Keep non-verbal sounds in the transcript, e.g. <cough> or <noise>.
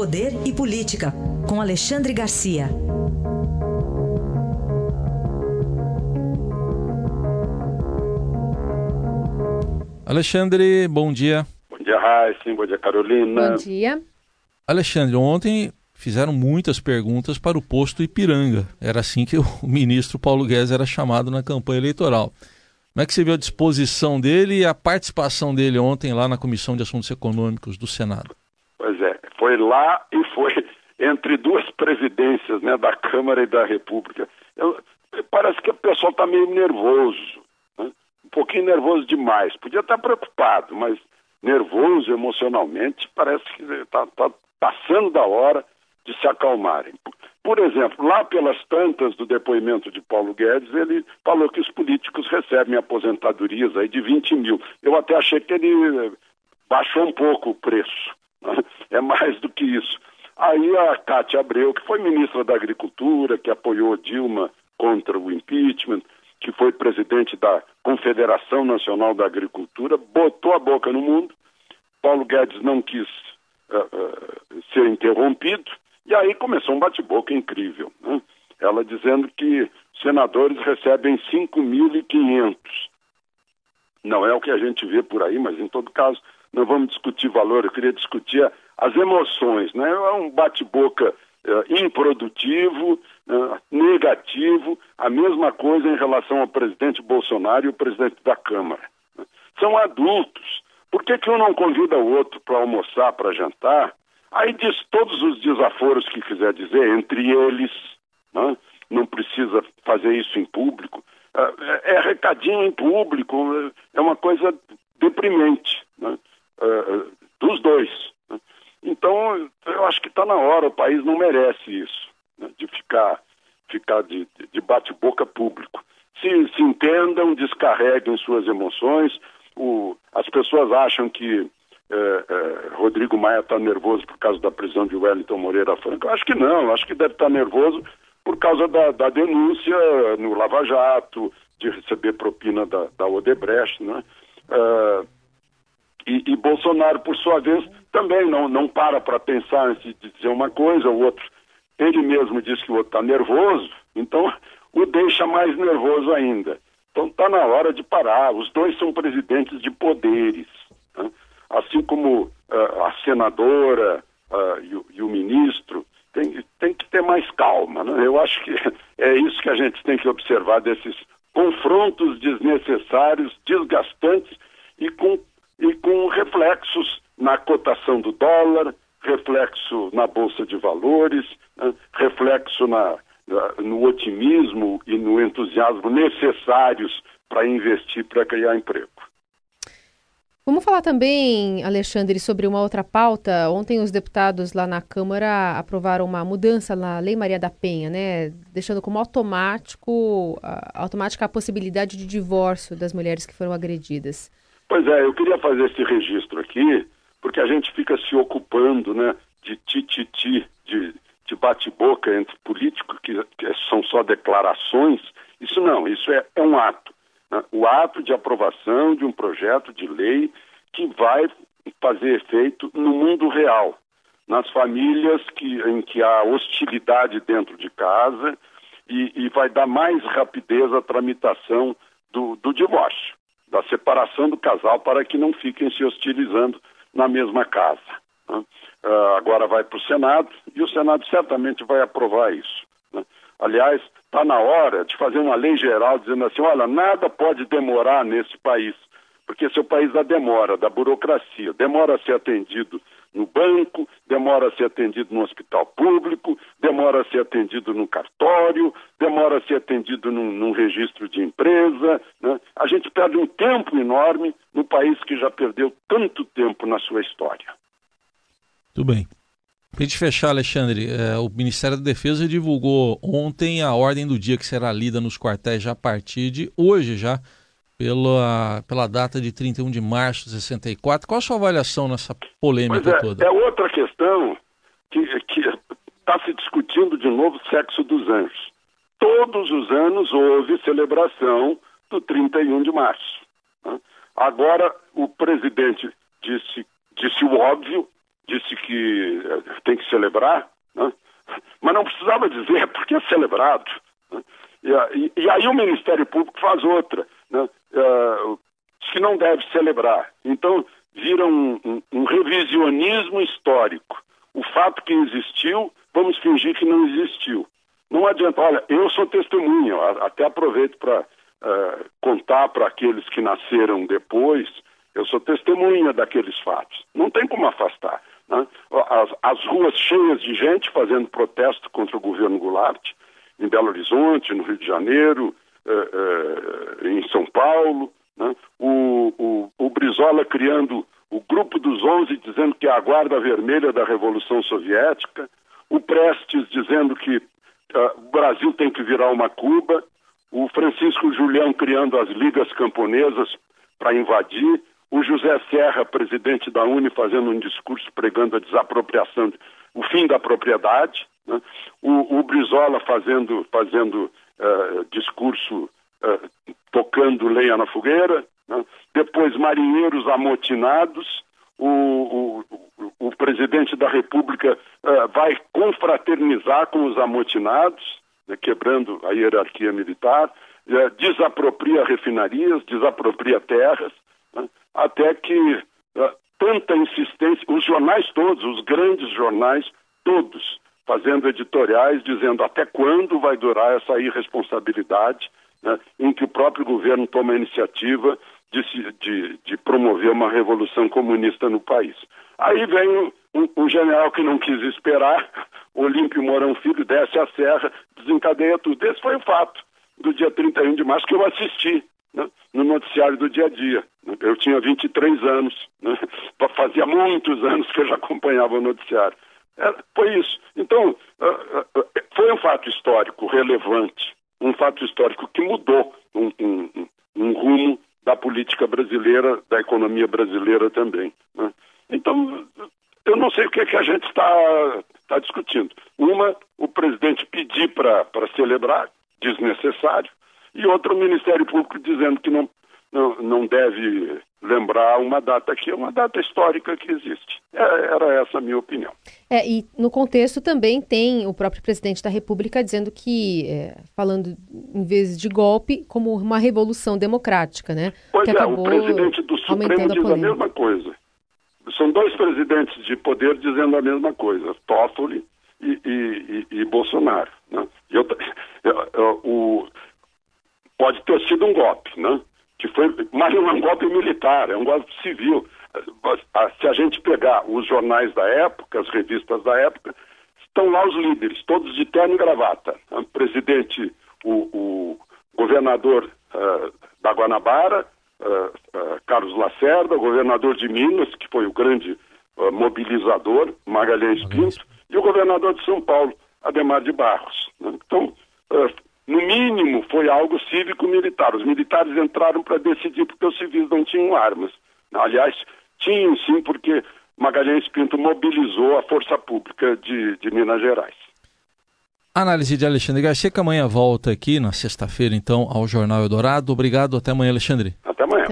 Poder e Política, com Alexandre Garcia. Alexandre, bom dia. Bom dia, Raíssa. Bom dia, Carolina. Bom dia. Alexandre, ontem fizeram muitas perguntas para o posto Ipiranga. Era assim que <laughs> o ministro Paulo Guedes era chamado na campanha eleitoral. Como é que você viu a disposição dele e a participação dele ontem lá na Comissão de Assuntos Econômicos do Senado? Pois é, foi lá e foi entre duas presidências, né, da Câmara e da República. Eu, parece que o pessoal está meio nervoso, né? um pouquinho nervoso demais. Podia estar preocupado, mas nervoso emocionalmente, parece que está tá passando da hora de se acalmarem. Por exemplo, lá pelas tantas do depoimento de Paulo Guedes, ele falou que os políticos recebem aposentadorias aí de 20 mil. Eu até achei que ele baixou um pouco o preço. É mais do que isso. Aí a Cátia Abreu, que foi ministra da Agricultura, que apoiou Dilma contra o impeachment, que foi presidente da Confederação Nacional da Agricultura, botou a boca no mundo. Paulo Guedes não quis uh, uh, ser interrompido e aí começou um bate-boca incrível. Né? Ela dizendo que senadores recebem 5.500. Não é o que a gente vê por aí, mas em todo caso, não vamos discutir valor, eu queria discutir as emoções. Né? É um bate-boca uh, improdutivo, uh, negativo, a mesma coisa em relação ao presidente Bolsonaro e o presidente da Câmara. Né? São adultos. Por que, que um não convida o outro para almoçar, para jantar? Aí diz todos os desaforos que quiser dizer, entre eles, né? não precisa fazer isso em público. É, é recadinho em público, é uma coisa deprimente né? É, dos dois. Né? Então, eu acho que está na hora, o país não merece isso, né? de ficar, ficar de, de bate-boca público. Se, se entendam, descarreguem suas emoções. O, as pessoas acham que é, é, Rodrigo Maia está nervoso por causa da prisão de Wellington Moreira Franco. Acho que não, acho que deve estar tá nervoso por causa da, da, denúncia no Lava Jato, de receber propina da, da Odebrecht, né? Uh, e, Bolsonaro, por sua vez, também não, não para para pensar antes de dizer uma coisa, o outro, ele mesmo diz que o outro está nervoso, então <laughs> o deixa mais nervoso ainda. Então está na hora de parar. Os dois são presidentes de poderes. Né? assim como uh, a senadora uh, e, o, e, o, ministro, tem, tem que ter mais calma. Né? Eu acho que <laughs> é isso que a gente tem que observar desses confrontos desnecessários, com reflexos na cotação do dólar, reflexo na Bolsa de Valores, né? reflexo na, no otimismo e no entusiasmo necessários para investir, para criar emprego. Vamos falar também, Alexandre, sobre uma outra pauta. Ontem os deputados lá na Câmara aprovaram uma mudança na Lei Maria da Penha, né? Deixando como automático, automática a possibilidade de divórcio das mulheres que foram agredidas. Pois é, eu queria fazer esse registro aqui, porque a gente fica se ocupando, né, de tititi, de, de bate-boca entre políticos, que, que, são só declarações. Isso não, isso é, é um ato né, o ato de aprovação de um projeto de lei que vai fazer efeito no mundo real, nas famílias que, em que há hostilidade dentro de casa e, e vai dar mais rapidez à tramitação do, do divórcio, da separação do casal para que não fiquem se hostilizando na mesma casa. Né? Uh, agora vai para o Senado e o Senado certamente vai aprovar isso. Né? Aliás, está na hora de fazer uma lei geral dizendo assim: olha, nada pode demorar nesse país, porque esse é o país da demora, da burocracia. Demora a ser atendido no banco, demora a ser atendido no hospital público, demora a ser atendido no cartório, demora a ser atendido num, num registro de empresa. Né? A gente perde um tempo enorme no país que já perdeu tanto tempo na sua história. Tudo bem. Para gente fechar, Alexandre, é, o Ministério da Defesa divulgou ontem a ordem do dia que será lida nos quartéis já a partir de hoje, já pela, pela data de 31 de março de 64. Qual a sua avaliação nessa polêmica é, toda? É outra questão que está se discutindo de novo o sexo dos anjos. Todos os anos houve celebração do 31 de março. Né? Agora, o presidente disse, disse o óbvio, disse que tem que celebrar, né? mas não precisava dizer <laughs> porque é celebrado. Né? E, e, aí o Ministério Público faz outra, né? Uh, que não deve celebrar. Então vira um, um, um revisionismo histórico. O fato que existiu, vamos fingir que não existiu. Não adianta, olha, eu sou testemunha, até aproveito para uh, contar para aqueles que nasceram depois, eu sou testemunha daqueles fatos. Não tem como afastar. Né? As, as, ruas cheias de gente fazendo protesto contra o governo Goulart, em Belo Horizonte, no Rio de Janeiro, uh, uh, em São Paulo. Né? O, o, o Brizola criando o Grupo dos Onze, dizendo que é a guarda vermelha da Revolução Soviética. O Prestes dizendo que uh, o Brasil tem que virar uma Cuba, o Francisco Julião criando as ligas camponesas para invadir, o José Serra, presidente da Uni, fazendo um discurso pregando a desapropriação, o fim da propriedade, né? o, o, Brizola fazendo, fazendo uh, discurso uh, tocando lenha na fogueira, né? depois marinheiros amotinados, o, o, o presidente da República uh, vai confraternizar com os amotinados, né, quebrando a hierarquia militar, desapropria refinarias, desapropria terras, né, até que tanta insistência, os jornais todos, os grandes jornais, todos, fazendo editoriais dizendo até quando vai durar essa irresponsabilidade, né, em que o próprio governo toma a iniciativa de, de, de, promover uma revolução comunista no país. Aí vem um, general que não quis esperar, <laughs> Olímpio Mourão Filho, desce a serra, desencadeia tudo. Esse foi o fato do dia 31 de março que eu assisti né, no noticiário do dia a dia. Eu tinha 23 anos, né, <laughs> fazia muitos anos que eu já acompanhava o noticiário. É, foi isso. Então, uh, uh, foi um fato histórico relevante, um fato histórico que mudou um, um, um rumo da política brasileira, da economia brasileira também. Né? Então, eu não sei o que, é que a gente está tá discutindo. Uma, o presidente pedir para celebrar, desnecessário, e outra, o Ministério Público dizendo que não, não, não deve lembrar uma data que é uma data histórica que existe. É, era essa a minha opinião. É, e no contexto também tem o próprio presidente da República dizendo que, é, falando em vez de golpe, como uma revolução democrática, né? Pois que é, o presidente do Supremo diz a, a, mesma coisa. São dois presidentes de poder dizendo a mesma coisa, Toffoli e, e, e, e Bolsonaro. Né? Eu, eu, eu, o, pode ter sido um golpe, né? Que foi, mas não é um golpe militar, é um golpe civil. Se a gente pegar os jornais da época, as revistas da época, estão lá os líderes, todos de terno e gravata. O presidente, o, o governador uh, da Guanabara, uh, uh, Carlos Lacerda, o governador de Minas, que foi o grande mobilizador, Magalhães Pinto, e o governador de São Paulo, Ademar de Barros. Né? Então, no mínimo, foi algo cívico-militar. Os militares entraram para decidir porque os civis não tinham armas. Aliás, tinham sim, porque Magalhães Pinto mobilizou a força pública de, de Minas Gerais. Análise de Alexandre Garcia, que amanhã volta aqui na sexta-feira, então, ao Jornal Eldorado. Obrigado, até amanhã, Alexandre. Até amanhã.